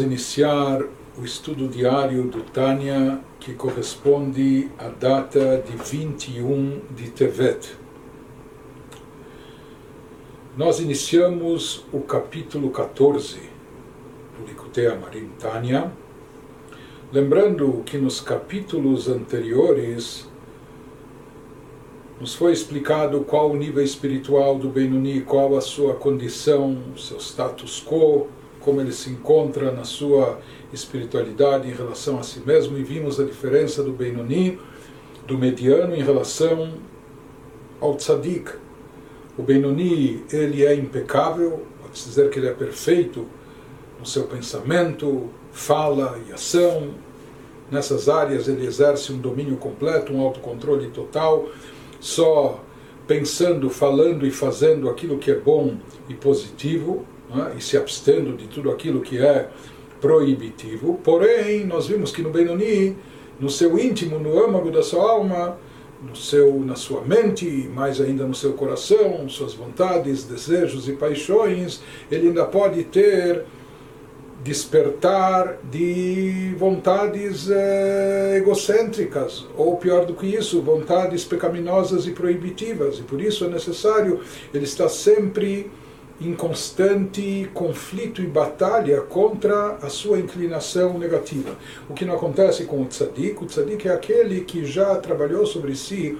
iniciar o estudo diário do Tânia, que corresponde à data de 21 de Tevet. Nós iniciamos o capítulo 14 do Likutei Amarim Tânia, lembrando que nos capítulos anteriores nos foi explicado qual o nível espiritual do Benuni, qual a sua condição, seu status quo, como ele se encontra na sua espiritualidade em relação a si mesmo, e vimos a diferença do Benuni, do mediano, em relação ao Tzadik. O Benuni, ele é impecável, pode dizer que ele é perfeito no seu pensamento, fala e ação. Nessas áreas ele exerce um domínio completo, um autocontrole total só pensando, falando e fazendo aquilo que é bom e positivo, né, e se abstendo de tudo aquilo que é proibitivo. Porém, nós vimos que no Benoni, no seu íntimo, no âmago da sua alma, no seu, na sua mente, mais ainda no seu coração, suas vontades, desejos e paixões, ele ainda pode ter despertar de vontades eh, egocêntricas, ou pior do que isso, vontades pecaminosas e proibitivas. E por isso é necessário ele estar sempre em constante conflito e batalha contra a sua inclinação negativa. O que não acontece com o tzadik. O tzadik é aquele que já trabalhou sobre si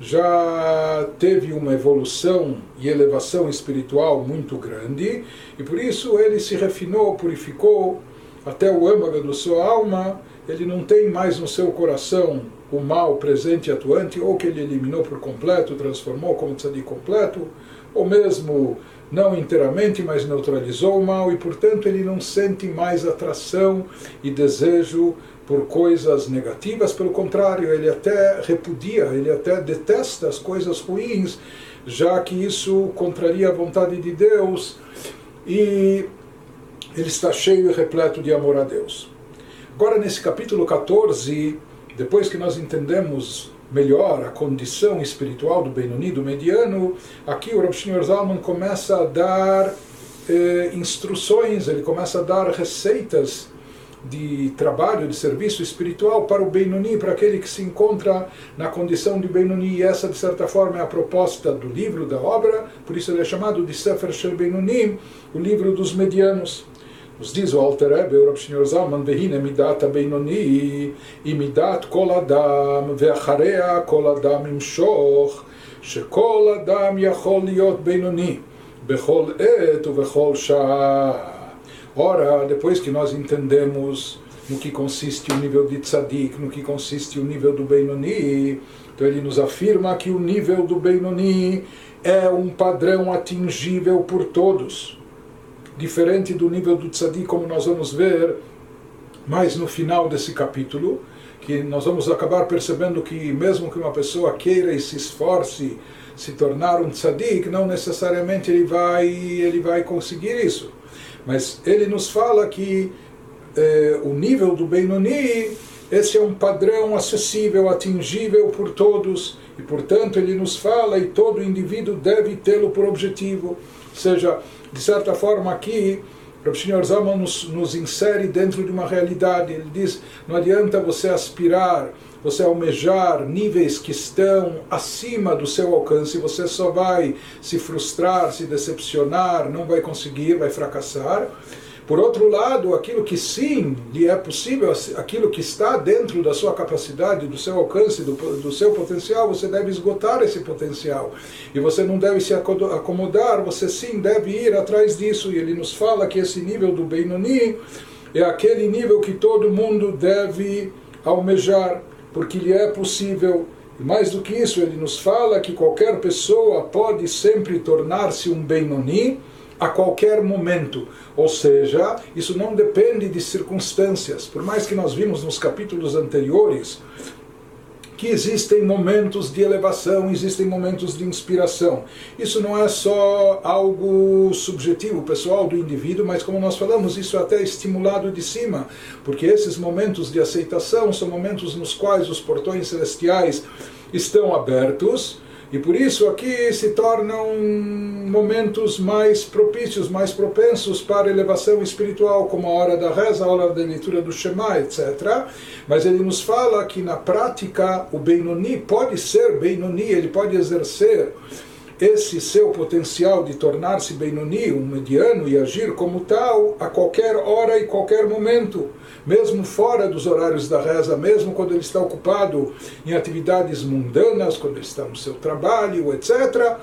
já teve uma evolução e elevação espiritual muito grande e por isso ele se refinou, purificou até o âmago da sua alma. Ele não tem mais no seu coração o mal presente e atuante, ou que ele eliminou por completo, transformou como tzadik completo, ou mesmo não inteiramente, mas neutralizou o mal e, portanto, ele não sente mais atração e desejo por coisas negativas, pelo contrário, ele até repudia, ele até detesta as coisas ruins, já que isso contraria a vontade de Deus e ele está cheio e repleto de amor a Deus. Agora, nesse capítulo 14, depois que nós entendemos melhor a condição espiritual do Benoni, do mediano, aqui o Rav Shneur Zalman começa a dar eh, instruções, ele começa a dar receitas de trabalho, de serviço espiritual para o Benoni, para aquele que se encontra na condição de Benoni. E essa, de certa forma, é a proposta do livro, da obra, por isso ele é chamado de Sefer Shel Benoni, o livro dos medianos. Nos diz o Alter Rebbe, o Rav Shneur Zalman, Vehine midat Benoni, e midat kol adam, ve'acharea kol adam imshoch, שכל אדם יכול להיות בינוני בכל עת ובכל שעה Ora, depois que nós entendemos no que consiste o nível de tzadik, no que consiste o nível do Benoni, então ele nos afirma que o nível do Benoni é um padrão atingível por todos, diferente do nível do tzadik, como nós vamos ver mais no final desse capítulo, que nós vamos acabar percebendo que mesmo que uma pessoa queira e se esforce se tornar um tzadik, não necessariamente ele vai ele vai conseguir isso. Mas ele nos fala que eh, o nível do Benoni, esse é um padrão acessível, atingível por todos, e portanto ele nos fala e todo indivíduo deve tê-lo por objetivo. Ou seja, de certa forma aqui, o Sr. Zalman nos, nos insere dentro de uma realidade. Ele diz: não adianta você aspirar, você almejar níveis que estão acima do seu alcance, você só vai se frustrar, se decepcionar, não vai conseguir, vai fracassar. Por outro lado, aquilo que sim lhe é possível, aquilo que está dentro da sua capacidade, do seu alcance, do, do seu potencial, você deve esgotar esse potencial. E você não deve se acomodar, você sim deve ir atrás disso. E ele nos fala que esse nível do Benoni é aquele nível que todo mundo deve almejar, porque lhe é possível. E mais do que isso, ele nos fala que qualquer pessoa pode sempre tornar-se um Benoni a qualquer momento. Ou seja, isso não depende de circunstâncias. Por mais que nós vimos nos capítulos anteriores que existem momentos de elevação, existem momentos de inspiração. Isso não é só algo subjetivo, pessoal do indivíduo, mas como nós falamos, isso é até estimulado de cima, porque esses momentos de aceitação são momentos nos quais os portões celestiais estão abertos E por isso aqui se tornam momentos mais propícios, mais propensos para elevação espiritual, como a hora da reza, a hora da leitura do Shema, etc. Mas ele nos fala que na prática o Benoni pode ser Benoni, ele pode exercer esse seu potencial de tornar-se Benoni, um mediano, e agir como tal a qualquer hora e qualquer momento mesmo fora dos horários da reza, mesmo quando ele está ocupado em atividades mundanas, quando ele está no seu trabalho, etc.,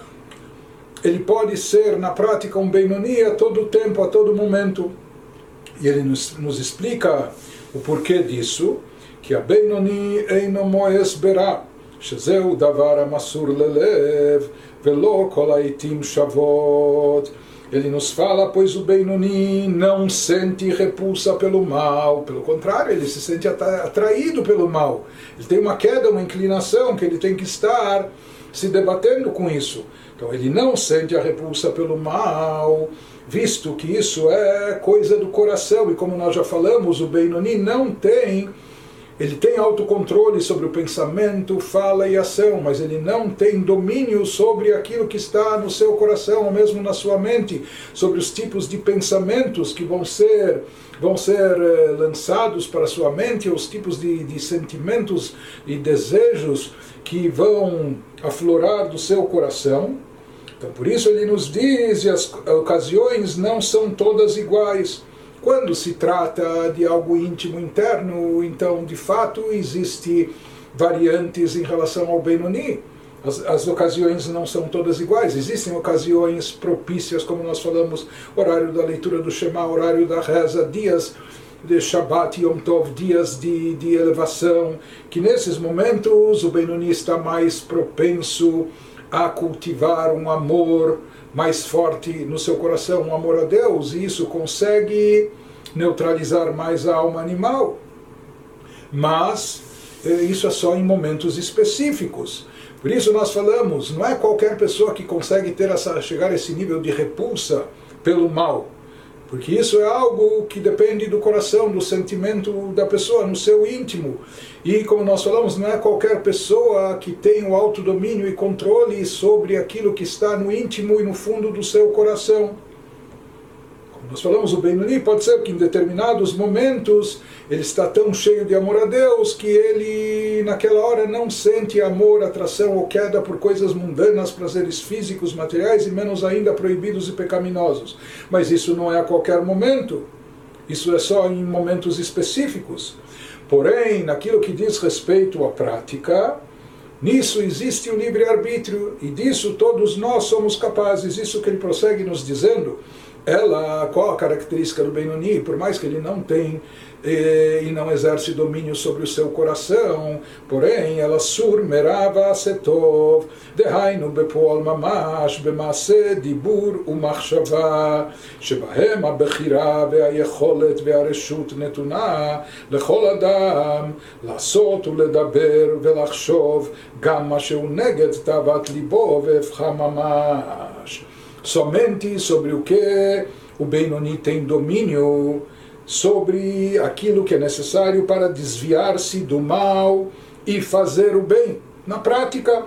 ele pode ser na prática um Benoni a todo tempo, a todo momento. E ele nos, nos explica o porquê disso, que a Benoni eino moes berá, שזהו דבר המסור ללב, velo kolaitim shavot. Ele nos fala, pois o Beinoni não sente repulsa pelo mal, pelo contrário, ele se sente atraído pelo mal. Ele tem uma queda, uma inclinação que ele tem que estar se debatendo com isso. Então ele não sente a repulsa pelo mal, visto que isso é coisa do coração e como nós já falamos, o Beinoni não tem ele tem autocontrole sobre o pensamento, fala e ação, mas ele não tem domínio sobre aquilo que está no seu coração, ou mesmo na sua mente, sobre os tipos de pensamentos que vão ser vão ser eh, lançados para sua mente, os tipos de, de sentimentos e desejos que vão aflorar do seu coração. Então, por isso ele nos diz, as ocasiões não são todas iguais. Quando se trata de algo íntimo interno, então de fato existe variantes em relação ao Benoni. As, as, ocasiões não são todas iguais. Existem ocasiões propícias, como nós falamos, horário da leitura do Shema, horário da reza, dias de Shabbat Yom Tov, dias de, de elevação, que nesses momentos o Benoni está mais propenso a cultivar um amor mais forte no seu coração, um amor a Deus, e isso consegue neutralizar mais a alma animal. Mas eh, isso é só em momentos específicos. Por isso nós falamos, não é qualquer pessoa que consegue ter essa, chegar a esse nível de repulsa pelo mal. Porque isso é algo que depende do coração, do sentimento da pessoa, no seu íntimo. E como nós falamos, não é qualquer pessoa que tem o autodomínio e controle sobre aquilo que está no íntimo e no fundo do seu coração. Nós falamos o Benoni, pode ser que em determinados momentos ele está tão cheio de amor a Deus que ele naquela hora não sente amor, atração ou queda por coisas mundanas, prazeres físicos, materiais e menos ainda proibidos e pecaminosos. Mas isso não é a qualquer momento. Isso é só em momentos específicos. Porém, naquilo que diz respeito à prática, Nisso existe o livre-arbítrio e disso todos nós somos capazes. Isso que ele prossegue nos dizendo ela, qual a característica do Benoni? Por mais que ele não tem e, e não exerce domínio sobre o seu coração, porém ela surmerava setov, dehainu bepoal mamash, bemase dibur umachshava, שבהם הבחירה והיכולת והרשות נתונה לכל אדם לעשות ולדבר ולחשוב גם מה שהוא נגד תאוות ליבו והפכה ממש somente sobre o que o Benoni tem domínio, sobre aquilo que é necessário para desviar-se do mal e fazer o bem. Na prática,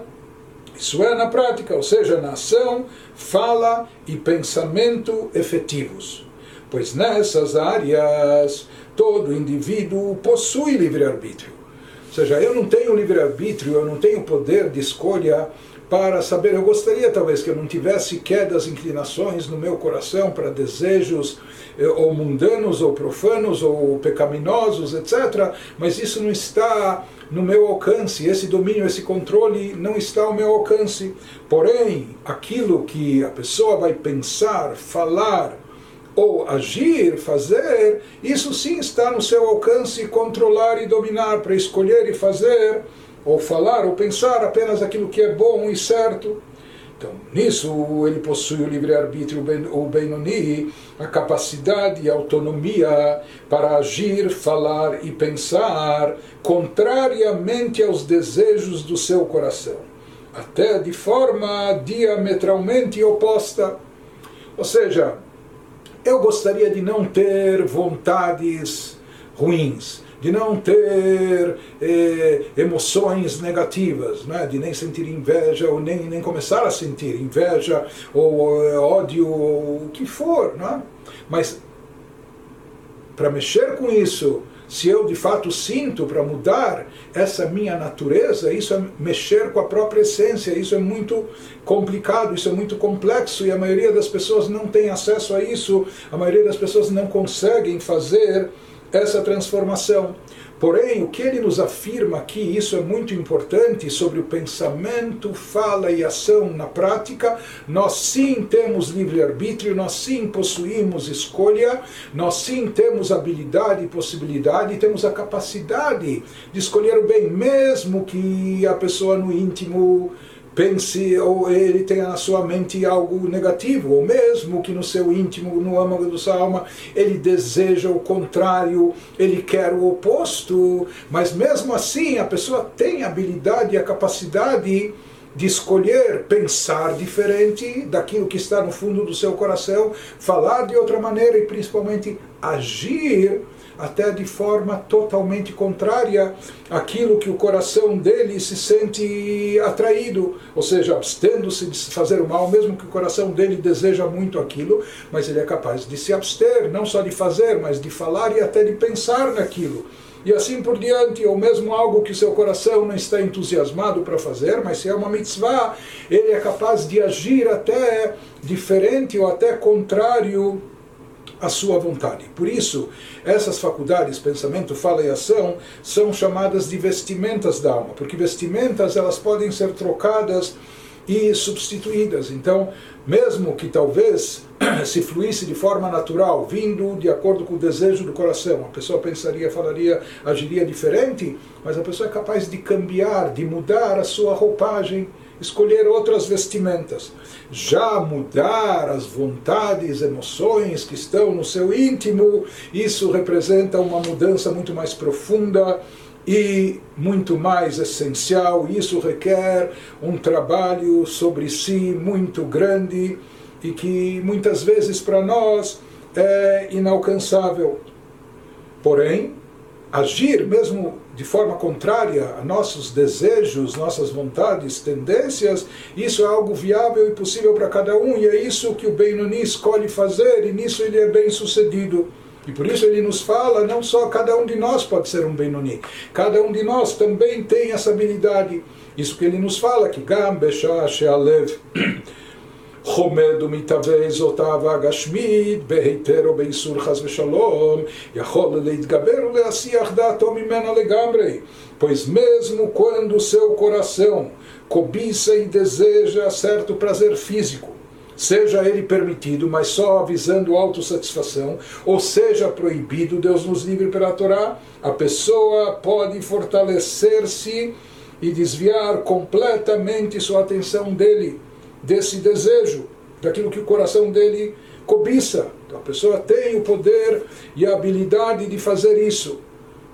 isso é na prática, ou seja, na ação, fala e pensamento efetivos. Pois nessas áreas todo indivíduo possui livre-arbítrio. Ou seja, eu não tenho livre-arbítrio, eu não tenho poder de escolha para saber. Eu gostaria talvez que eu não tivesse quedas, inclinações no meu coração para desejos eh, ou mundanos ou profanos ou pecaminosos, etc. Mas isso não está no meu alcance, esse domínio, esse controle não está ao meu alcance. Porém, aquilo que a pessoa vai pensar, falar, ou agir, fazer, isso sim está no seu alcance controlar e dominar para escolher e fazer ou falar ou pensar apenas aquilo que é bom e certo. Então, nisso ele possui o livre-arbítrio, o Benoni, a capacidade e autonomia para agir, falar e pensar contrariamente aos desejos do seu coração, até de forma diametralmente oposta. Ou seja, eu gostaria de não ter vontades ruins, de não ter eh, emoções negativas, né? de nem sentir inveja ou nem, nem começar a sentir inveja ou eh, ódio ou o que for. Né? Mas para mexer com isso, se eu de fato sinto para mudar essa minha natureza, isso é mexer com a própria essência, isso é muito complicado, isso é muito complexo e a maioria das pessoas não tem acesso a isso, a maioria das pessoas não conseguem fazer essa transformação. Porém, o que ele nos afirma aqui, isso é muito importante, sobre o pensamento, fala e ação na prática, nós sim temos livre-arbítrio, nós sim possuímos escolha, nós sim temos habilidade e possibilidade, temos a capacidade de escolher o bem, mesmo que a pessoa no íntimo pense ou ele tenha na sua mente algo negativo, ou mesmo que no seu íntimo, no âmago da sua alma, ele deseja o contrário, ele quer o oposto, mas mesmo assim a pessoa tem a habilidade e a capacidade de escolher pensar diferente daquilo que está no fundo do seu coração, falar de outra maneira e principalmente agir até de forma totalmente contrária àquilo que o coração dele se sente atraído, ou seja, abstendo-se de fazer o mal, mesmo que o coração dele deseja muito aquilo, mas ele é capaz de se abster, não só de fazer, mas de falar e até de pensar naquilo. E assim por diante, ou mesmo algo que seu coração não está entusiasmado para fazer, mas se é uma mitzvah, ele é capaz de agir até diferente ou até contrário a sua vontade. Por isso, essas faculdades, pensamento, fala e ação, são chamadas de vestimentas da alma, porque vestimentas elas podem ser trocadas e substituídas. Então, mesmo que talvez se fluísse de forma natural, vindo de acordo com o desejo do coração, a pessoa pensaria, falaria, agiria diferente, mas a pessoa é capaz de cambiar, de mudar a sua roupagem escolher outras vestimentas. Já mudar as vontades, emoções que estão no seu íntimo, isso representa uma mudança muito mais profunda e muito mais essencial. Isso requer um trabalho sobre si muito grande e que muitas vezes para nós é inalcançável. Porém, agir mesmo de forma contrária a nossos desejos, nossas vontades, tendências, isso é algo viável e possível para cada um, e é isso que o Benoni escolhe fazer, e nisso ele é bem sucedido. E por isso ele nos fala, não só cada um de nós pode ser um Benoni, cada um de nós também tem essa habilidade. Isso que ele nos fala, que Gam Besha Shealev חומד ומתהווה זאותיו הגשמית בהיתר או באיסור חס ושלום, יכול להתגבר ולהסיח דעתו ממנה לגמרי. Pois mesmo quando o seu coração cobiça e deseja certo prazer físico, seja ele permitido, mas só avisando autossatisfação, ou seja proibido, Deus nos livre pela Torá, a pessoa pode fortalecer-se e desviar completamente sua atenção dele desse desejo, daquilo que o coração dele cobiça. Então a pessoa tem o poder e a habilidade de fazer isso.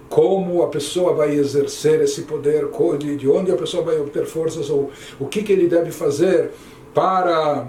Como a pessoa vai exercer esse poder, de onde a pessoa vai obter forças, ou o que, que ele deve fazer para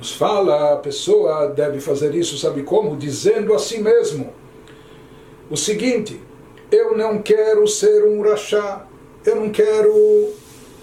Nos fala, a pessoa deve fazer isso, sabe como? Dizendo a si mesmo o seguinte, eu não quero ser um rachá, eu não quero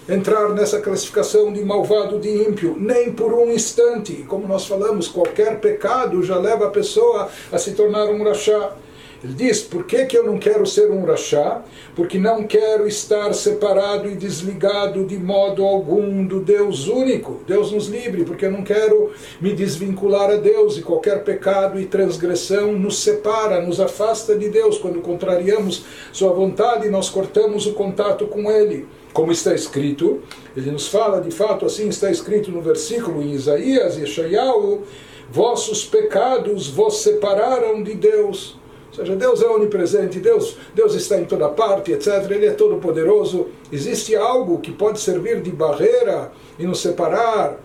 entrar nessa classificação de malvado, de ímpio, nem por um instante. Como nós falamos, qualquer pecado já leva a pessoa a se tornar um rachá. Ele diz: por que, que eu não quero ser um rachá? Porque não quero estar separado e desligado de modo algum do Deus único. Deus nos livre, porque eu não quero me desvincular a Deus e qualquer pecado e transgressão nos separa, nos afasta de Deus. Quando contrariamos Sua vontade, nós cortamos o contato com Ele. Como está escrito, ele nos fala de fato, assim está escrito no versículo em Isaías, Yeshayahu, vossos pecados vos separaram de Deus Ou seja, Deus é onipresente, Deus, Deus está em toda parte, etc. Ele é todo poderoso. Existe algo que pode servir de barreira e nos separar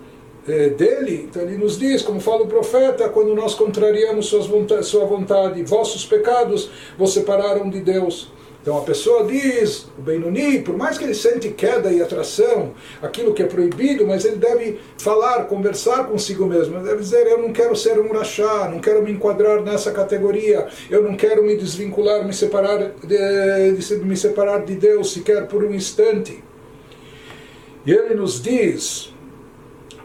eh, dele? Então ele nos diz, como fala o profeta, quando nós contrariamos suas vontade, sua vontade, vossos pecados vos separaram de Deus. Então a pessoa diz, o Benuni, por mais que ele sente queda e atração, aquilo que é proibido, mas ele deve falar, conversar consigo mesmo. Ele deve dizer, eu não quero ser um rachá, não quero me enquadrar nessa categoria, eu não quero me desvincular, me separar de, de me separar de Deus sequer por um instante. E ele nos diz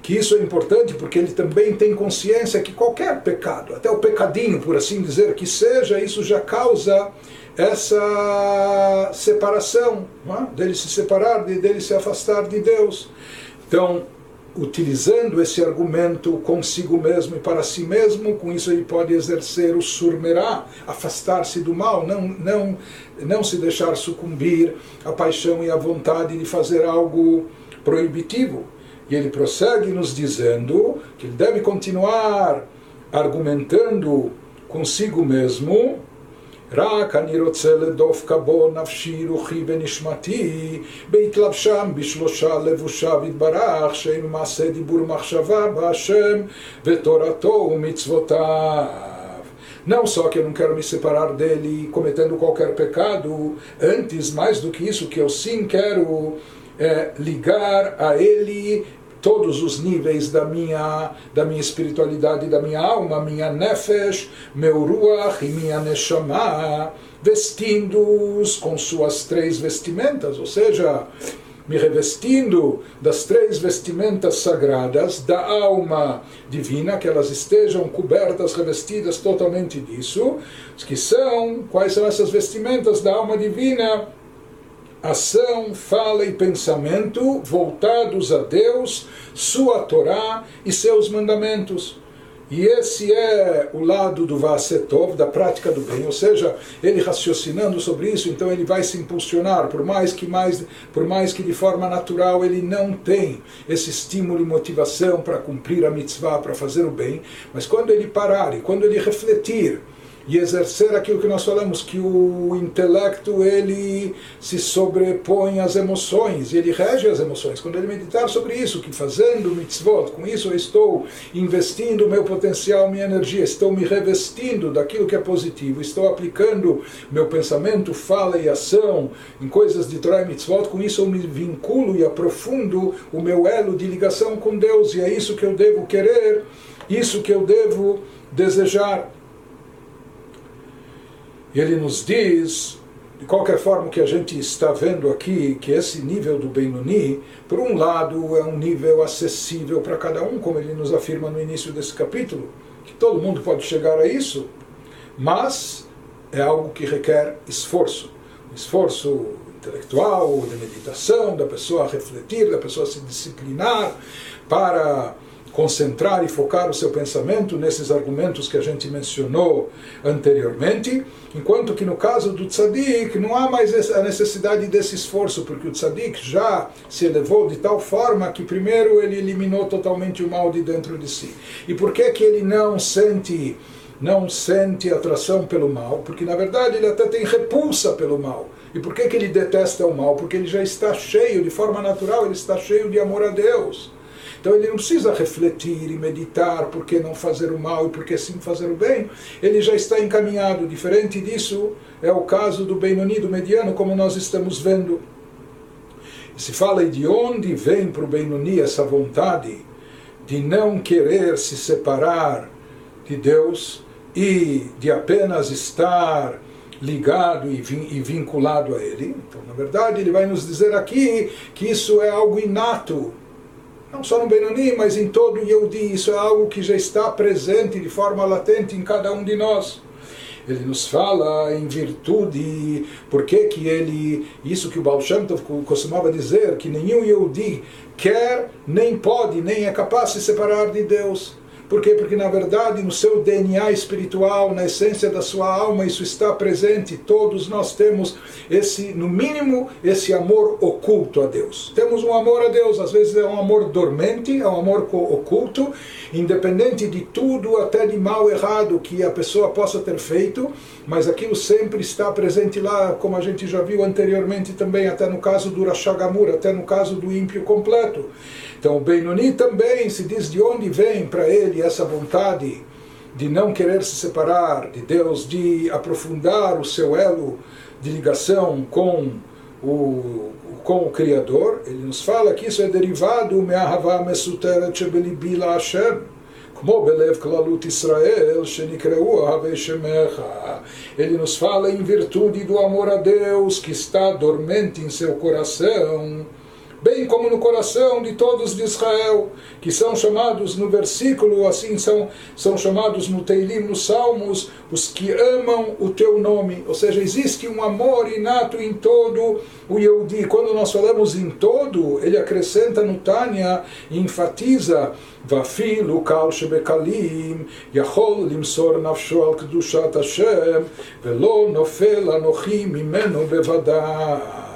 que isso é importante porque ele também tem consciência que qualquer pecado, até o pecadinho, por assim dizer, que seja, isso já causa essa separação, é? dele se separar, de, dele se afastar de Deus. Então, utilizando esse argumento consigo mesmo e para si mesmo, com isso ele pode exercer o surmerá, afastar-se do mal, não, não, não se deixar sucumbir à paixão e à vontade de fazer algo proibitivo. E ele prossegue nos dizendo que ele deve continuar argumentando consigo mesmo רק אני רוצה לדופקה בו נפשי, רוחי ונשמתי, בהתלבשם בשלושה לבושיו יתברך, שהם מעשה דיבור מחשבה בהשם, ותורתו ומצוותיו. Não só que eu não quero me separar dele cometendo qualquer pecado, antes, mais do que isso, que eu sim quero é, ligar a ele todos os níveis da minha, da minha espiritualidade, da minha alma, minha nefesh, meu ruach e minha neshama, vestindo-os com suas três vestimentas, ou seja, me revestindo das três vestimentas sagradas da alma divina, que elas estejam cobertas, revestidas totalmente disso, que são, quais são essas vestimentas da alma divina? Ação, fala e pensamento voltados a Deus, sua Torá e seus mandamentos. E esse é o lado do Vasetov, da prática do bem, ou seja, ele raciocinando sobre isso, então ele vai se impulsionar, por mais que mais, por mais que de forma natural ele não tem esse estímulo e motivação para cumprir a mitzvah, para fazer o bem, mas quando ele parar e quando ele refletir e exercer aquilo que nós falamos, que o intelecto ele se sobrepõe às emoções, e ele rege as emoções. Quando ele meditar sobre isso, que fazendo mitzvot, com isso eu estou investindo o meu potencial, minha energia, estou me revestindo daquilo que é positivo, estou aplicando meu pensamento, fala e ação em coisas de Torah e mitzvot, com isso eu me vinculo e aprofundo o meu elo de ligação com Deus, e é isso que eu devo querer, isso que eu devo desejar ele nos diz, de qualquer forma, que a gente está vendo aqui, que esse nível do Benoni, por um lado, é um nível acessível para cada um, como ele nos afirma no início desse capítulo, que todo mundo pode chegar a isso, mas é algo que requer esforço. Um esforço intelectual, de meditação, da pessoa refletir, da pessoa se disciplinar para concentrar e focar o seu pensamento nesses argumentos que a gente mencionou anteriormente, enquanto que no caso do tzadik não há mais a necessidade desse esforço, porque o tzadik já se elevou de tal forma que primeiro ele eliminou totalmente o mal de dentro de si. E por que que ele não sente não sente atração pelo mal? Porque na verdade ele até tem repulsa pelo mal. E por que que ele detesta o mal? Porque ele já está cheio, de forma natural, ele está cheio de amor a Deus. Então ele não precisa refletir e meditar por que não fazer o mal e por que sim fazer o bem. Ele já está encaminhado. Diferente disso é o caso do Benoni, do mediano, como nós estamos vendo. Se fala de onde vem para o Benoni essa vontade de não querer se separar de Deus e de apenas estar ligado e vinculado a Ele. Então, na verdade, ele vai nos dizer aqui que isso é algo inato não só no Benoni, mas em todo Yehudi. Isso é algo que já está presente de forma latente em cada um de nós. Ele nos fala em virtude, por que que ele, isso que o Baal Shem Tov costumava dizer, que nenhum Yehudi quer, nem pode, nem é capaz de se separar de Deus. Por quê? Porque na verdade no seu DNA espiritual, na essência da sua alma, isso está presente. Todos nós temos esse, no mínimo, esse amor oculto a Deus. Temos um amor a Deus, às vezes é um amor dormente, é um amor oculto, independente de tudo, até de mal errado que a pessoa possa ter feito, mas aquilo sempre está presente lá, como a gente já viu anteriormente também, até no caso do Rashagamur, até no caso do ímpio completo. Então o Benoni também se diz de onde vem para ele essa vontade de não querer se separar de Deus, de aprofundar o seu elo de ligação com o, com o Criador. Ele nos fala que isso é derivado Ele nos fala em virtude do amor a Deus que está dormente em seu coração bem como no coração de todos de Israel, que são chamados no versículo, assim são, são chamados no Teilim, nos Salmos, os que amam o teu nome. Ou seja, existe um amor inato em todo o Yehudi. Quando nós falamos em todo, ele acrescenta no Tânia e enfatiza ואפילו קל שבקלים יכול למסור נפשו על קדושת השם ולא נופל אנוכי ממנו בוודאי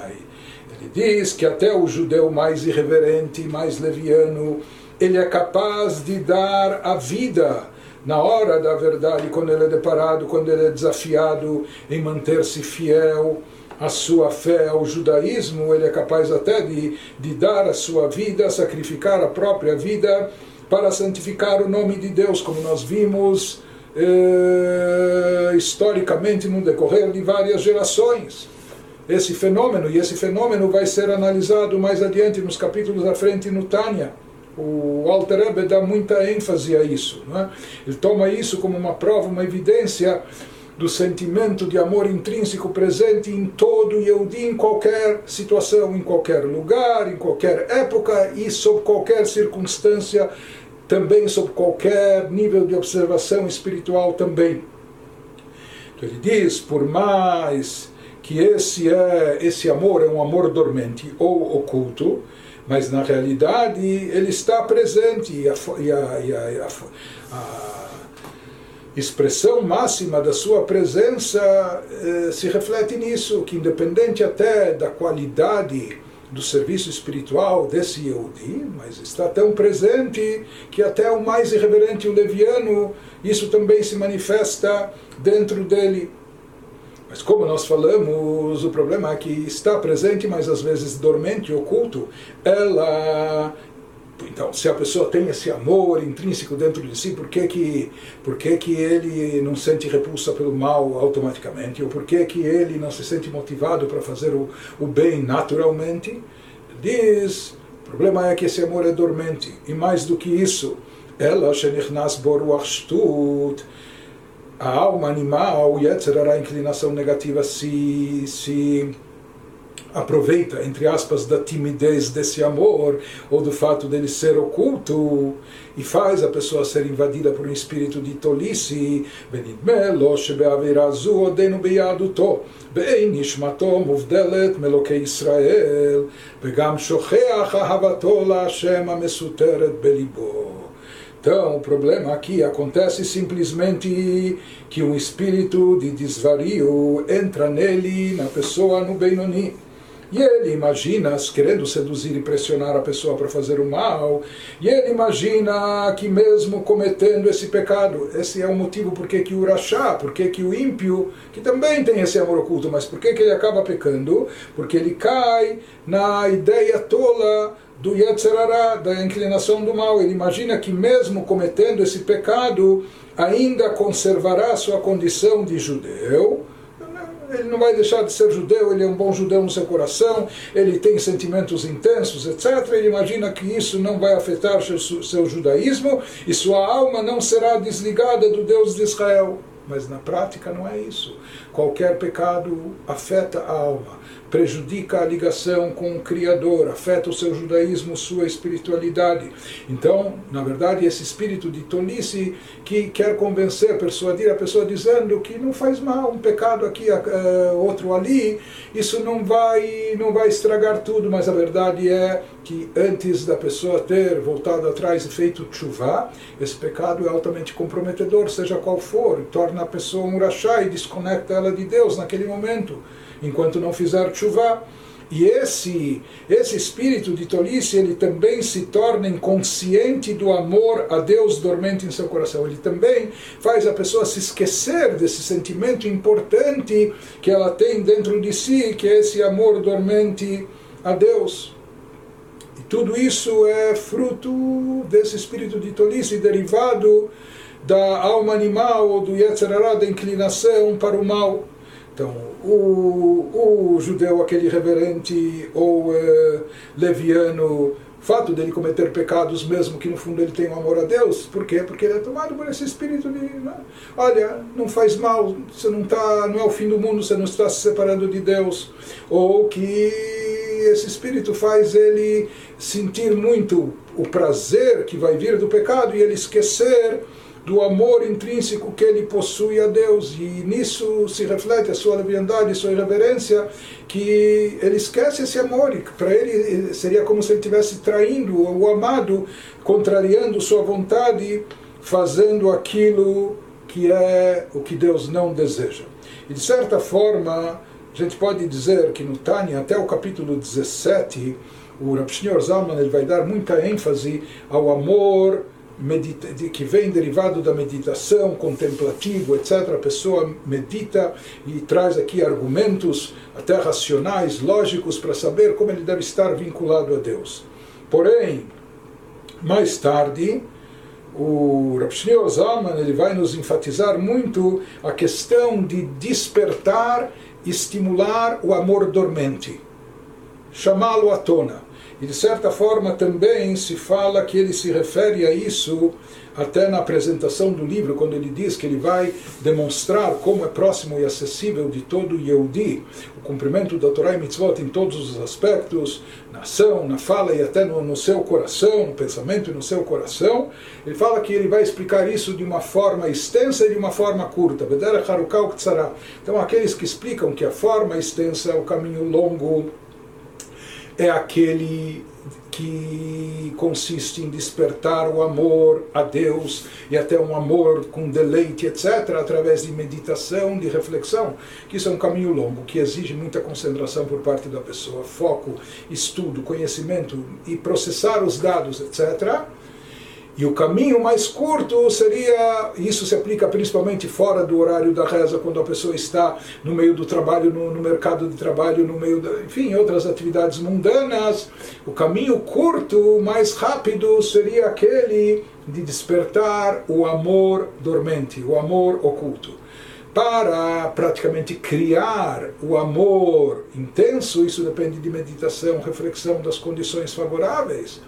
diz que até o judeu mais irreverente, mais leviano, ele é capaz de dar a vida na hora da verdade, quando ele é deparado, quando ele é desafiado em manter-se fiel à sua fé, ao judaísmo, ele é capaz até de, de dar a sua vida, sacrificar a própria vida para santificar o nome de Deus, como nós vimos eh, historicamente no decorrer de várias gerações esse fenômeno, e esse fenômeno vai ser analisado mais adiante nos capítulos à frente no Tânia. O Alter Rebbe dá muita ênfase a isso. É? Ele toma isso como uma prova, uma evidência do sentimento de amor intrínseco presente em todo Yehudi, em qualquer situação, em qualquer lugar, em qualquer época e sob qualquer circunstância, também sob qualquer nível de observação espiritual também. Então ele diz, por mais que esse é esse amor é um amor dormente ou oculto, mas na realidade ele está presente e a, e a, e a, a expressão máxima da sua presença eh, se reflete nisso, que independente até da qualidade do serviço espiritual desse Yehudi, mas está tão presente que até o mais irreverente, o leviano, isso também se manifesta dentro dele. Mas como nós falamos, o problema é que está presente, mas às vezes dormente, oculto. Ela então, se a pessoa tem esse amor intrínseco dentro de si, por que, que, por que, que ele não sente repulsa pelo mal automaticamente? Ou por que, que ele não se sente motivado para fazer o, o bem naturalmente? Diz, o problema é que esse amor é dormente. E mais do que isso, ela, shenichnas boruach shtut, a alma animal, o Yetzer a inclinação negativa, se, se aproveita, entre aspas, da timidez desse amor, ou do fato dele ser oculto, e faz a pessoa ser invadida por um espírito de tolice, ונדמה לו שבעבירה זו עודנו ביהדותו, באין נשמתו מובדלת מאלוקי ישראל, וגם שוכח אהבתו להשם המסותרת בליבו. Então, o problema aqui acontece simplesmente que um espírito de desvario entra nele, na pessoa, no Benoni. E ele imagina, querendo seduzir e pressionar a pessoa para fazer o mal, e ele imagina que mesmo cometendo esse pecado, esse é o motivo por que o Urachá, por que o ímpio, que também tem esse amor oculto, mas por que ele acaba pecando? Porque ele cai na ideia tola do Yetzerará, da inclinação do mal. Ele imagina que mesmo cometendo esse pecado, ainda conservará sua condição de judeu. Ele não vai deixar de ser judeu, ele é um bom judeu no seu coração, ele tem sentimentos intensos, etc. Ele imagina que isso não vai afetar seu, seu judaísmo e sua alma não será desligada do Deus de Israel. mas na prática não é isso. Qualquer pecado afeta a alma, prejudica a ligação com o Criador, afeta o seu judaísmo, sua espiritualidade. Então, na verdade, esse espírito de tolice que quer convencer, persuadir a pessoa dizendo que não faz mal, um pecado aqui, uh, outro ali, isso não vai, não vai estragar tudo, mas a verdade é que antes da pessoa ter voltado atrás e feito chuva, esse pecado é altamente comprometedor, seja qual for, torna a pessoa um rachá e desconecta ela de Deus naquele momento, enquanto não fizer chuva. E esse, esse espírito de tolice, ele também se torna inconsciente do amor a Deus dormente em seu coração. Ele também faz a pessoa se esquecer desse sentimento importante que ela tem dentro de si, que é esse amor dormente a Deus. E tudo isso é fruto desse espírito de tolice derivado da alma animal ou do Yetzirará, da inclinação para o mal. Então, o, o judeu, aquele reverente ou uh, leviano, fato dele cometer pecados, mesmo que no fundo ele tenha um amor a Deus, por quê? Porque ele é tomado por esse espírito de, né? olha, não faz mal, você não tá, não é o fim do mundo, você não está se separando de Deus, ou que esse espírito faz ele sentir muito o prazer que vai vir do pecado e ele esquecer do amor intrínseco que ele possui a Deus. E nisso se reflete a sua leviandade, sua irreverência, que ele esquece esse amor. Para ele seria como se ele estivesse traindo o amado, contrariando sua vontade, fazendo aquilo que é o que Deus não deseja. E de certa forma, a gente pode dizer que no Tânia, até o capítulo 17, o Rav Shneur Zalman ele vai dar muita ênfase ao amor medita, que vem derivado da meditação, contemplativo, etc. A pessoa medita e traz aqui argumentos até racionais, lógicos, para saber como ele deve estar vinculado a Deus. Porém, mais tarde, o Rav Shneur Zalman ele vai nos enfatizar muito a questão de despertar, estimular o amor dormente, chamá-lo à tona. E de certa forma também se fala que ele se refere a isso até na apresentação do livro, quando ele diz que ele vai demonstrar como é próximo e acessível de todo Yehudi o cumprimento da Torá e Mitzvot em todos os aspectos, na ação, na fala e até no, no seu coração, no pensamento e no seu coração. Ele fala que ele vai explicar isso de uma forma extensa e de uma forma curta. Então, aqueles que explicam que a forma extensa é o caminho longo é aquele que consiste em despertar o amor a Deus e até um amor com deleite, etc., através de meditação, de reflexão, que isso é um caminho longo, que exige muita concentração por parte da pessoa, foco, estudo, conhecimento e processar os dados, etc. E o caminho mais curto seria, isso se aplica principalmente fora do horário da reza, quando a pessoa está no meio do trabalho, no, no mercado de trabalho, no meio, da, enfim, outras atividades mundanas. O caminho curto, mais rápido, seria aquele de despertar o amor dormente, o amor oculto. Para praticamente criar o amor intenso, isso depende de meditação, reflexão das condições favoráveis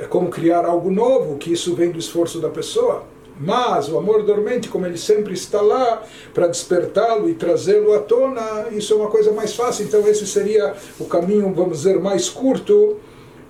é como criar algo novo, que isso vem do esforço da pessoa. Mas o amor dormente, como ele sempre está lá para despertá-lo e trazê-lo à tona, isso é uma coisa mais fácil. Então, esse seria o caminho, vamos dizer, mais curto,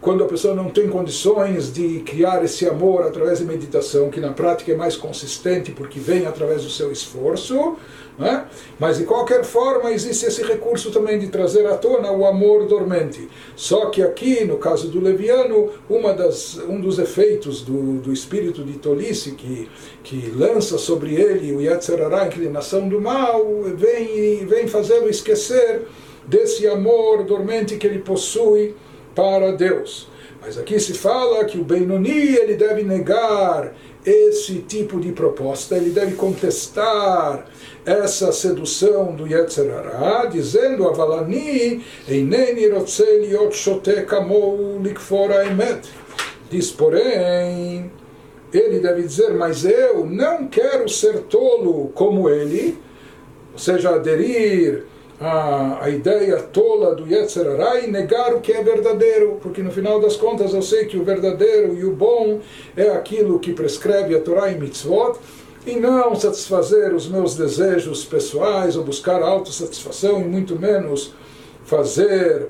quando a pessoa não tem condições de criar esse amor através de meditação, que na prática é mais consistente porque vem através do seu esforço. Né? Mas de qualquer forma existe esse recurso também de trazer à tona o amor dormente. Só que aqui, no caso do leviano, uma das, um dos efeitos do, do espírito de tolice que, que lança sobre ele o Yetzirará, a inclinação do mal, vem, vem fazê-lo esquecer desse amor dormente que ele possui para Deus. Mas aqui se fala que o Benoni ele deve negar esse tipo de proposta, ele deve contestar essa sedução do Yetzirará, dizendo Avalani, Eineni Rotzeliot Shote Kamou Likfora Emet. Diz, porém, ele deve dizer, mas eu não quero ser tolo como ele, ou seja, aderir a, a ideia tola do Yetzirará e negar o que é verdadeiro, porque no final das contas eu sei que o verdadeiro e o bom é aquilo que prescreve a Torá e Mitzvot, e não satisfazer os meus desejos pessoais ou buscar autossatisfação e muito menos fazer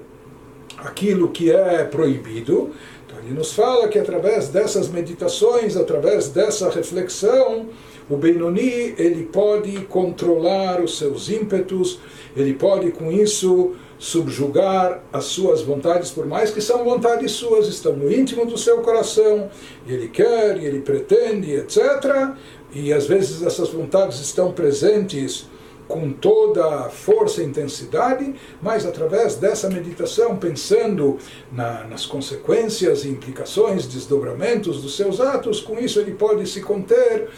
aquilo que é proibido. Então ele nos fala que através dessas meditações, através dessa reflexão, o Benoni ele pode controlar os seus ímpetos, ele pode com isso subjugar as suas vontades, por mais que são vontades suas, estão no íntimo do seu coração, e ele quer, e ele pretende, etc. E às vezes essas vontades estão presentes com toda a força e intensidade, mas através dessa meditação, pensando na, nas consequências, implicações, desdobramentos dos seus atos, com isso ele pode se conter.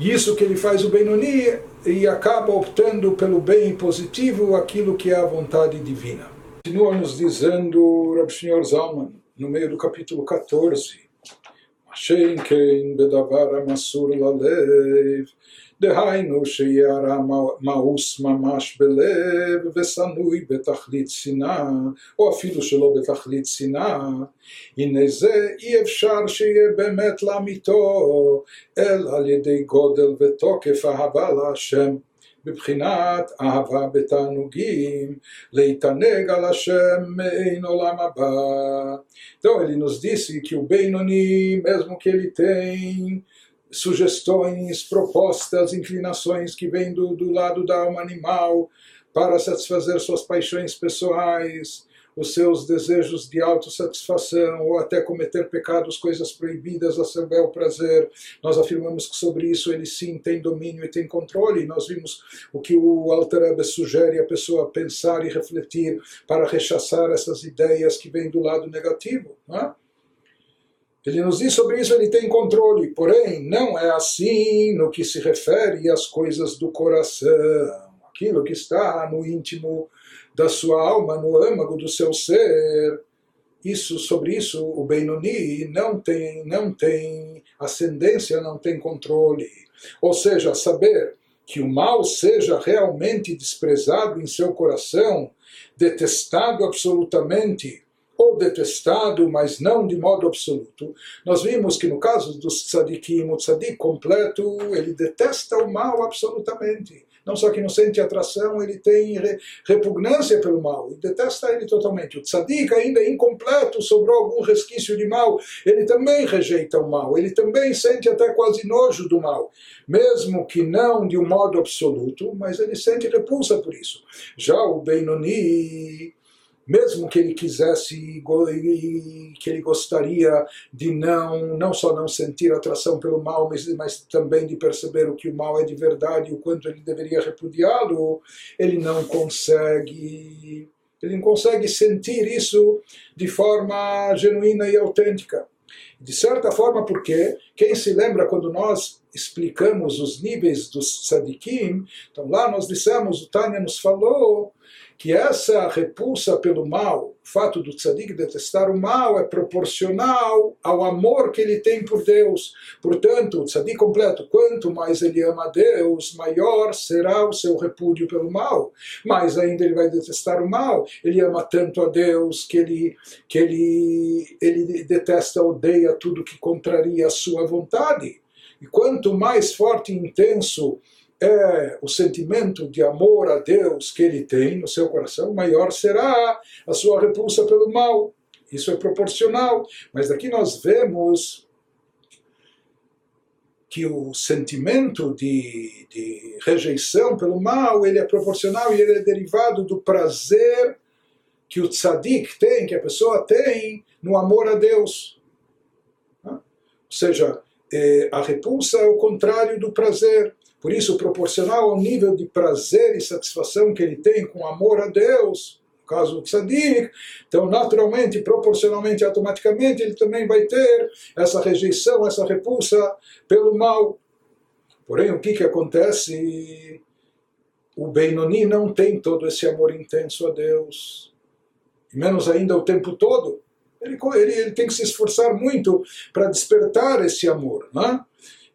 Isso que ele faz o Benoni e acaba optando pelo bem positivo, aquilo que é a vontade divina. Continua nos dizendo Rabbi Shneur Zalman, no meio do capítulo 14, Hashem kein bedavar amasur lalev דהיינו שיהיה הרע מאוס ממש בלב ושנוי בתכלית שנאה, או אפילו שלא בתכלית שנאה, הנה זה אי אפשר שיהיה באמת לאמיתו, אלא על ידי גודל ותוקף אהבה להשם. בבחינת אהבה בתענוגים, להתענג על השם מעין עולם הבא. Disse que o Benoni, mesmo que ele tem sugestões, propostas, inclinações que vêm do, do lado da alma animal para satisfazer suas paixões pessoais, os seus desejos de autossatisfação ou até cometer pecados, coisas proibidas a seu bel prazer. Nós afirmamos que sobre isso ele sim tem domínio e tem controle. Nós vimos o que o Alter Rebbe sugere a pessoa pensar e refletir para rechaçar essas ideias que vêm do lado negativo. Não é? Ele nos diz sobre isso, ele tem controle, porém não é assim no que se refere às coisas do coração, aquilo que está no íntimo da sua alma, no âmago do seu ser. Isso, sobre isso, o Benoni não tem, não tem ascendência, não tem controle. Ou seja, saber que o mal seja realmente desprezado em seu coração, detestado absolutamente, ou detestado, mas não de modo absoluto. Nós vimos que no caso do tzadikim, o tzadik completo, ele detesta o mal absolutamente não só que não sente atração, ele tem repugnância pelo mal, e detesta ele totalmente. O tzadik ainda é incompleto, sobrou algum resquício de mal, ele também rejeita o mal, ele também sente até quase nojo do mal, mesmo que não de um modo absoluto, mas ele sente repulsa por isso. Já o Benoni mesmo que ele quisesse que ele gostaria de não não só não sentir atração pelo mal mas, mas também de perceber o que o mal é de verdade e o quanto ele deveria repudiá-lo ele não consegue ele não consegue sentir isso de forma genuína e autêntica. De certa forma porque quem se lembra quando nós explicamos os níveis dos tzadikim então lá nós dissemos o Tânia nos falou que essa repulsa pelo mal, o fato do tzadik detestar o mal, é proporcional ao amor que ele tem por Deus. Portanto, o tzadik completo, quanto mais ele ama a Deus, maior será o seu repúdio pelo mal. Mais ainda ele vai detestar o mal. Ele ama tanto a Deus que ele, que ele, ele detesta, odeia tudo que contraria a sua vontade. E quanto mais forte e intenso é o sentimento de amor a Deus que ele tem no seu coração, maior será a sua repulsa pelo mal. Isso é proporcional. Mas daqui nós vemos que o sentimento de, de rejeição pelo mal ele é proporcional e ele é derivado do prazer que o tzadik tem, que a pessoa tem no amor a Deus. Ou seja, é, a repulsa é o contrário do prazer. Por isso, proporcional ao nível de prazer e satisfação que ele tem com amor a Deus, no caso do tzadik, então naturalmente, proporcionalmente, automaticamente, ele também vai ter essa rejeição, essa repulsa pelo mal. Porém, o que, que acontece? O Benoni não tem todo esse amor intenso a Deus, e menos ainda o tempo todo. Ele, ele, ele tem que se esforçar muito para despertar esse amor. Não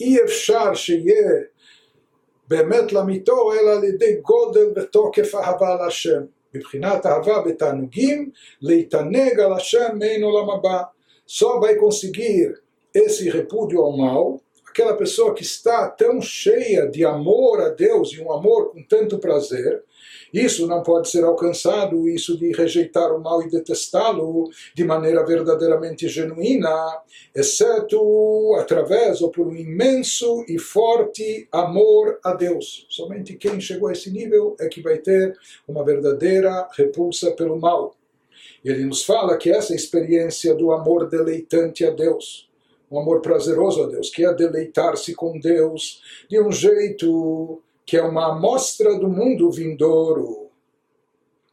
אי אפשר שיהיה באמת לאמיתו אלא על ידי גודל ותוקף אהבה להשם. מבחינת אהבה בתענוגים, להתענג על השם מעין עולם הבא. Só vai conseguir repúdio ao mal aquela pessoa que está tão cheia de amor a Deus e um amor com tanto prazer, isso não pode ser alcançado, isso de rejeitar o mal e detestá-lo de maneira verdadeiramente genuína, exceto através ou por um imenso e forte amor a Deus. Somente quem chegou a esse nível é que vai ter uma verdadeira repulsa pelo mal. Ele nos fala que essa experiência do amor deleitante a Deus, um amor prazeroso a Deus, que é deleitar-se com Deus de um jeito que é uma amostra do mundo vindouro.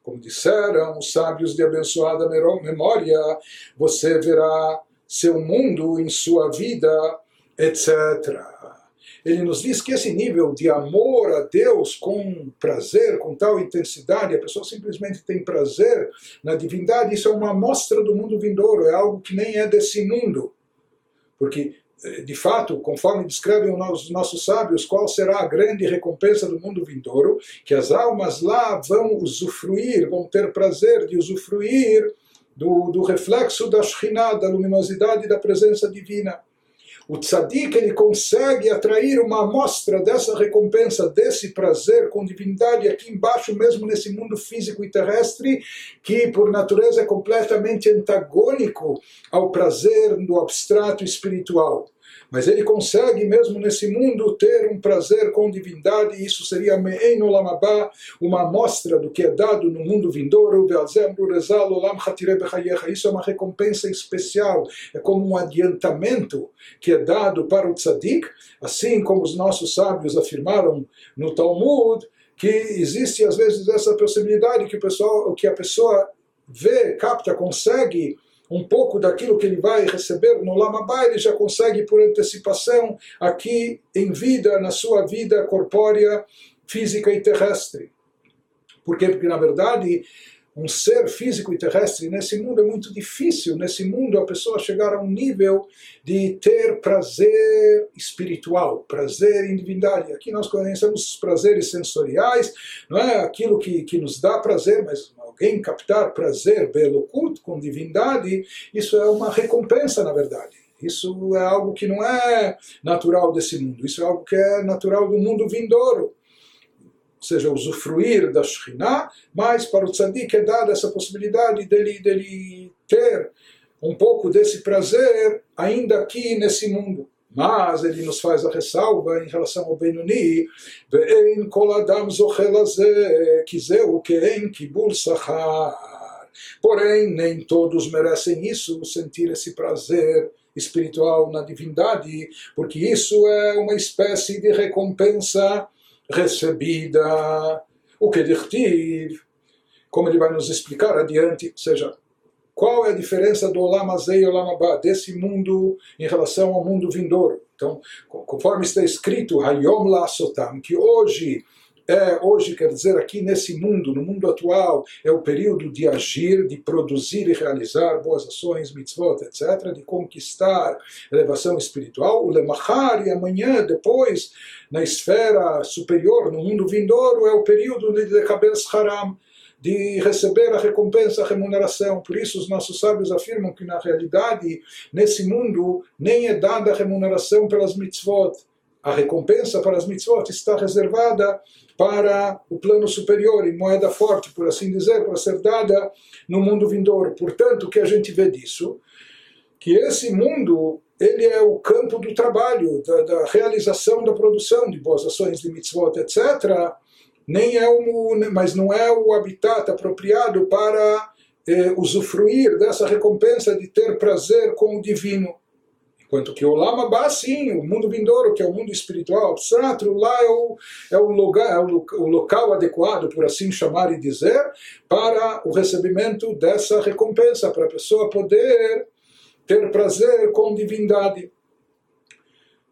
Como disseram os sábios de abençoada memória, você verá seu mundo em sua vida, etc. Ele nos diz que esse nível de amor a Deus com prazer, com tal intensidade, a pessoa simplesmente tem prazer na divindade, isso é uma amostra do mundo vindouro, é algo que nem é desse mundo. Porque, eh, de fato, conforme descrevem os nossos sábios, qual será a grande recompensa do mundo vindouro? Que as almas lá vão usufruir, vão ter prazer de usufruir do, do reflexo da Shekhinah, da luminosidade da presença divina. O tzadik ele consegue atrair uma amostra dessa recompensa, desse prazer com divindade aqui embaixo, mesmo nesse mundo físico e terrestre, que por natureza é completamente antagônico ao prazer do abstrato espiritual. Mas ele consegue, mesmo nesse mundo, ter um prazer com divindade, e isso seria Me'en uma amostra do que é dado no mundo vindouro, isso é uma recompensa especial, é como um adiantamento que é dado para o tzadik, assim como os nossos sábios afirmaram no Talmud, que existe às vezes essa possibilidade que, o pessoal, que a pessoa vê, capta, consegue um pouco daquilo que ele vai receber no Lamabá, ele já consegue por antecipação aqui em vida, na sua vida corpórea, física e terrestre. Por quê? Porque na verdade um ser físico e terrestre nesse mundo é muito difícil. Nesse mundo, a pessoa chegar a um nível de ter prazer espiritual, prazer em divindade. Aqui nós conhecemos os prazeres sensoriais, não é aquilo que, que nos dá prazer, mas alguém captar prazer, belo culto com divindade, isso é uma recompensa, na verdade. Isso é algo que não é natural desse mundo, isso é algo que é natural do mundo vindouro. Ou seja, usufruir da Shekhinah, mas para o tzadik é dada essa possibilidade dele, dele ter um pouco desse prazer ainda aqui nesse mundo. Mas ele nos faz a ressalva em relação ao Benoni, Ve'en kol adam zochel kibul. Porém, nem todos merecem isso, sentir esse prazer espiritual na divindade, porque isso é uma espécie de recompensa recebida. O que dirtiv, como ele vai nos explicar adiante, ou seja, qual é a diferença do Olam Azei e Olam desse mundo em relação ao mundo vindouro? Então, conforme está escrito, Hayom La Sotam, que hoje é, hoje quer dizer aqui nesse mundo, no mundo atual, é o período de agir, de produzir e realizar boas ações, mitzvot, etc., de conquistar elevação espiritual. O Lemachar e amanhã, depois, na esfera superior, no mundo vindouro, é o período de Kabel Haram, de receber a recompensa, a remuneração. Por isso, os nossos sábios afirmam que, na realidade, nesse mundo, nem é dada a remuneração pelas mitzvot. A recompensa para as mitzvot está reservada para o plano superior, em moeda forte, por assim dizer, para ser dada no mundo vindouro. Portanto, o que a gente vê disso? Que esse mundo ele é o campo do trabalho, da, da realização da produção de boas ações de mitzvot, etc., nem é o, mas não é o habitat apropriado para eh, usufruir dessa recompensa de ter prazer com o divino. Enquanto que o Lama Ba, sim, o mundo vindouro, que é o mundo espiritual abstrato, lá é o, é o, lugar, é o, o local adequado, por assim chamar e dizer, para o recebimento dessa recompensa, para a pessoa poder ter prazer com divindade.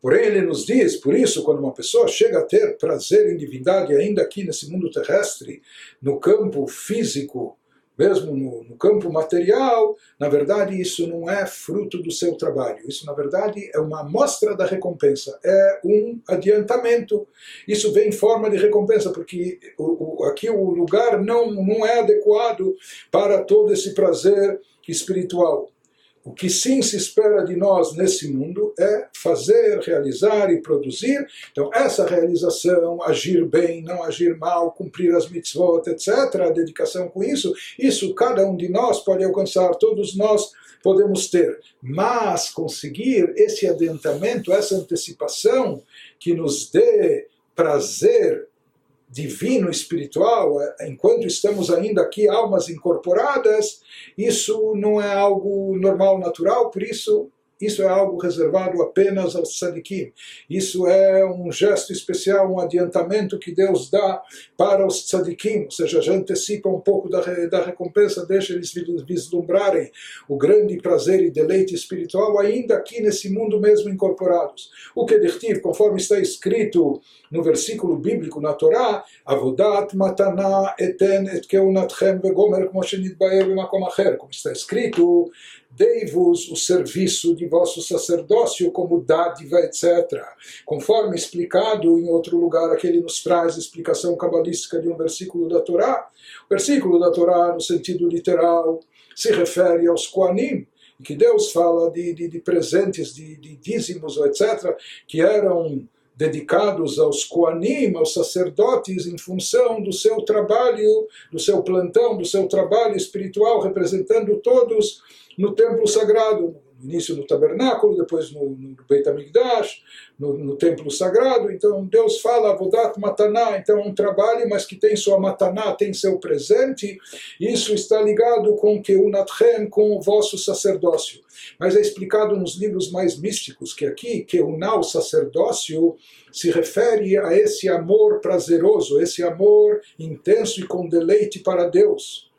Porém, ele nos diz, por isso, quando uma pessoa chega a ter prazer em divindade, ainda aqui nesse mundo terrestre, no campo físico, mesmo no, no, campo material, na verdade isso não é fruto do seu trabalho. Isso, na verdade, é uma amostra da recompensa, é um adiantamento. Isso vem em forma de recompensa, porque o, o, aqui o lugar não, não é adequado para todo esse prazer espiritual. O que sim se espera de nós nesse mundo é fazer, realizar e produzir. Então, essa realização, agir bem, não agir mal, cumprir as mitzvot, etc., a dedicação com isso, isso cada um de nós pode alcançar, todos nós podemos ter. Mas conseguir esse adiantamento, essa antecipação que nos dê prazer divino, espiritual, é, enquanto estamos ainda aqui, almas incorporadas, isso não é algo normal, natural, por isso isso é algo reservado apenas aos tzadikim. Isso é um gesto especial, um adiantamento que Deus dá para os tzadikim, ou seja, já antecipa um pouco da, da recompensa, deixa eles vislumbrarem o grande prazer e deleite espiritual ainda aqui nesse mundo mesmo incorporados. O que dirtiv, conforme está escrito no versículo bíblico na Torá, Avodat matana eten et keunatchem vegomer como está escrito, dei-vos o serviço de vosso sacerdócio como dádiva, etc. Conforme explicado em outro lugar, aqui ele nos traz a explicação cabalística de um versículo da Torá. O versículo da Torá, no sentido literal, se refere aos Koanim, que Deus fala de, de, de presentes, de, de dízimos, etc., que eram dedicados aos Koanim, aos sacerdotes, em função do seu trabalho, do seu plantão, do seu trabalho espiritual, representando todos no templo sagrado, início no tabernáculo, depois no, no Beit HaMikdash, no, no, templo sagrado. Então Deus fala Avodat Mataná, então é um trabalho, mas que tem sua Mataná, tem seu presente. Isso está ligado com Keunatchem, com o vosso sacerdócio. Mas é explicado nos livros mais místicos que aqui Keuná, o sacerdócio, se refere a esse amor prazeroso, esse amor intenso e com deleite para Deus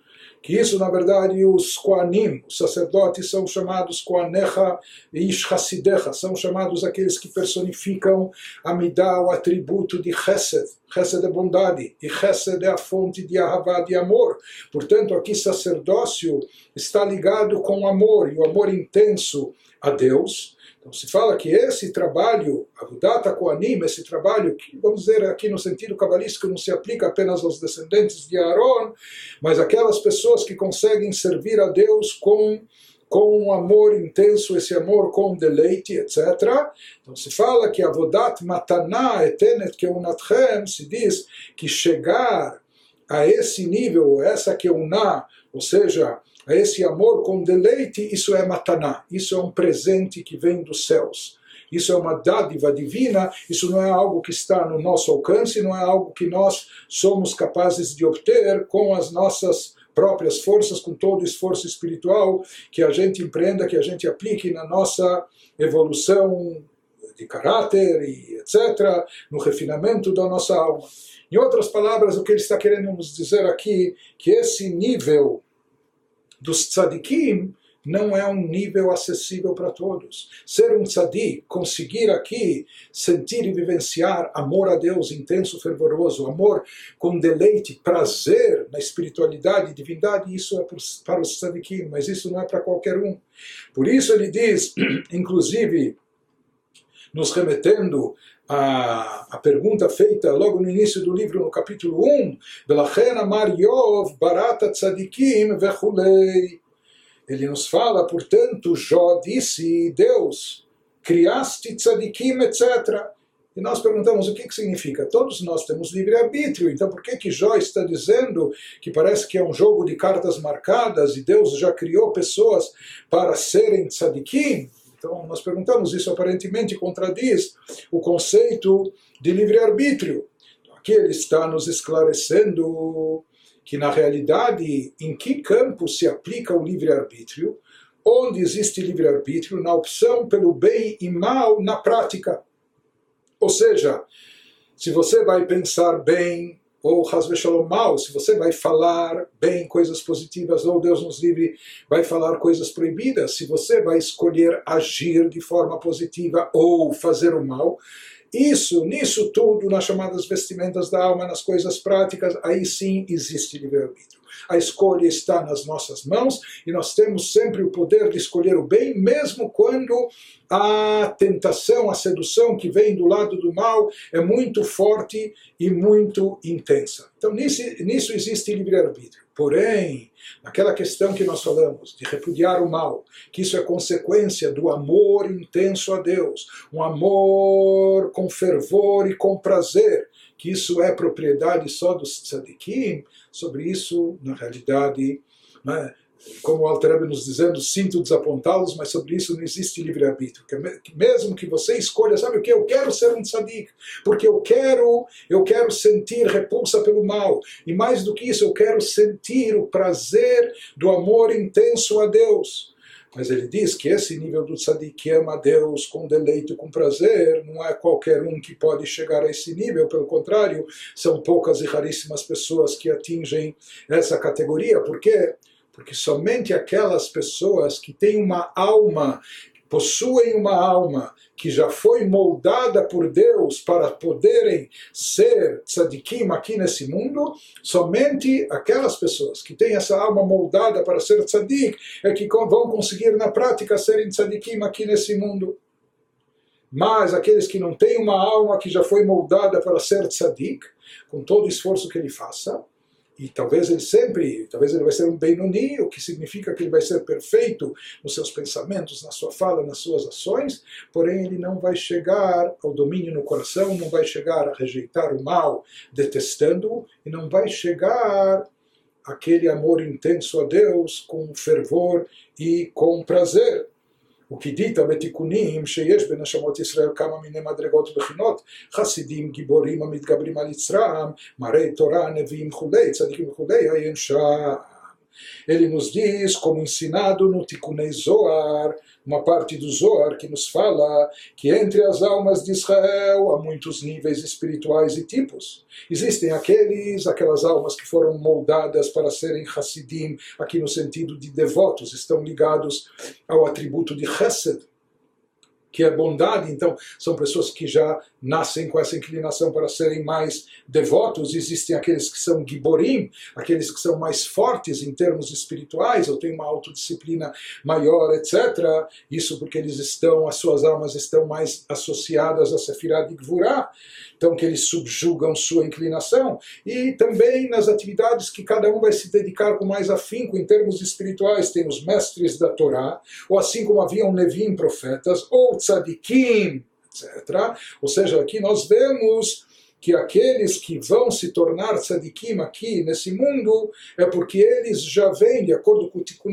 que isso, na verdade, os Koanim, os sacerdotes, são chamados Koanecha e Ishhasidecha, são chamados aqueles que personificam a Midah, o atributo de Chesed. Chesed é bondade, e Chesed é a fonte de Ahavá, de amor. Portanto, aqui sacerdócio está ligado com amor, e o amor intenso a Deus, então se fala que esse trabalho, Avudat Koanim, esse trabalho, que vamos dizer aqui no sentido cabalístico, não se aplica apenas aos descendentes de Aaron, mas aquelas pessoas que conseguem servir a Deus com com um amor intenso, esse amor com deleite, etc. Então se fala que Avodat Mataná Etenet Keunatchem, se diz que chegar a esse nível, essa Keuná, ou seja, a esse amor com deleite, isso é mataná, isso é um presente que vem dos céus. Isso é uma dádiva divina, isso não é algo que está no nosso alcance, não é algo que nós somos capazes de obter com as nossas próprias forças, com todo o esforço espiritual que a gente empreenda, que a gente aplique na nossa evolução de caráter e etc., no refinamento da nossa alma. Em outras palavras, o que ele está querendo nos dizer aqui, que esse nível dos tzadikim não é um nível acessível para todos. Ser um tzadik, conseguir aqui sentir e vivenciar amor a Deus intenso, fervoroso, amor com deleite, prazer na espiritualidade divindade, isso é para os tzadikim, mas isso não é para qualquer um. Por isso ele diz, inclusive, nos remetendo a, a pergunta feita logo no início do livro, no capítulo 1, Belachen Amar Yov Barata Tzadikim Vechulei. Ele nos fala, portanto, Jó disse, Deus, criaste tzadikim, etc. E nós perguntamos o que, que significa. Todos nós temos livre-arbítrio, então por que, que Jó está dizendo que parece que é um jogo de cartas marcadas e Deus já criou pessoas para serem tzadikim? Então, nós perguntamos, isso aparentemente contradiz o conceito de livre-arbítrio. Aqui ele está nos esclarecendo que, na realidade, em que campo se aplica o livre-arbítrio? Onde existe livre-arbítrio? Na opção pelo bem e mal na prática. Ou seja, se você vai pensar bem ou Shalom mal, se você vai falar bem coisas positivas, ou Deus nos livre, vai falar coisas proibidas, se você vai escolher agir de forma positiva ou fazer o mal, isso, nisso tudo, nas chamadas vestimentas da alma, nas coisas práticas, aí sim existe livre-arbítrio. A escolha está nas nossas mãos e nós temos sempre o poder de escolher o bem, mesmo quando a tentação, a sedução que vem do lado do mal é muito forte e muito intensa. Então, nisso, nisso existe livre-arbítrio. Porém, naquela questão que nós falamos, de repudiar o mal, que isso é consequência do amor intenso a Deus, um amor com fervor e com prazer, que isso é propriedade só dos tzadikim, sobre isso, na realidade, né, como o Altareb nos dizendo, sinto desapontá-los, mas sobre isso não existe livre-arbítrio. Mesmo que você escolha, sabe o que? Eu quero ser um tzadik, porque eu quero, eu quero sentir repulsa pelo mal. E mais do que isso, eu quero sentir o prazer do amor intenso a Deus. Mas ele diz que esse nível do tzadik que ama a Deus com deleite, com prazer, não é qualquer um que pode chegar a esse nível, pelo contrário, são poucas e raríssimas pessoas que atingem essa categoria. Por quê? Porque somente aquelas pessoas que têm uma alma, possuem uma alma que já foi moldada por Deus para poderem ser tzadikim aqui nesse mundo, somente aquelas pessoas que têm essa alma moldada para ser tzadik é que vão conseguir na prática serem tzadikim aqui nesse mundo. Mas aqueles que não têm uma alma que já foi moldada para ser tzadik, com todo o esforço que ele faça, e talvez ele sempre, talvez ele vai ser um Benoni, o que significa que ele vai ser perfeito nos seus pensamentos, na sua fala, nas suas ações, porém ele não vai chegar ao domínio no coração, não vai chegar a rejeitar o mal, detestando-o, e não vai chegar aquele amor intenso a Deus com fervor e com prazer. וכדית בתיקונים שיש בנשמות ישראל כמה מיני מדרגות ובחינות, חסידים, גיבורים המתגברים על יצרם, מראי תורה, נביאים וכולי, צדיקים וכולי, עיין שם. Ele nos diz, como ensinado no Tikunei Zohar, uma parte do Zohar que nos fala que entre as almas de Israel há muitos níveis espirituais e tipos. Existem aqueles, aquelas almas que foram moldadas para serem Hassidim, aqui no sentido de devotos, estão ligados ao atributo de Chesed, que é bondade, então são pessoas que já nascem com essa inclinação para serem mais devotos. Existem aqueles que são giborim, aqueles que são mais fortes em termos espirituais, ou têm uma autodisciplina maior, etc. Isso porque eles estão, as suas almas estão mais associadas a Sefirah de Gvurah então que eles subjugam sua inclinação, e também nas atividades que cada um vai se dedicar com mais afinco em termos espirituais, tem os mestres da Torá, ou assim como haviam Nevim profetas, ou tzadikim, etc. Ou seja, aqui nós vemos que aqueles que vão se tornar tzadikim aqui nesse mundo é porque eles já vêm, de acordo com o Tikkun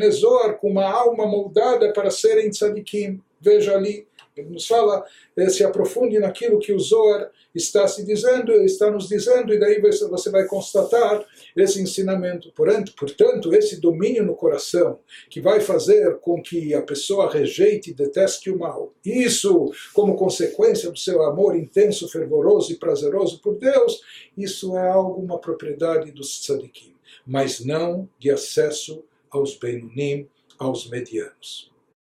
com uma alma moldada para serem tzadikim. Veja ali, ele nos fala, eh, se aprofunde naquilo que o Zohar está se dizendo, está nos dizendo, e daí você vai constatar esse ensinamento. Portanto, esse domínio no coração, que vai fazer com que a pessoa rejeite e deteste o mal, isso como consequência do seu amor intenso, fervoroso e prazeroso por Deus, isso é algo, uma propriedade dos tzadikim, mas não de acesso aos Benunim, aos medianos.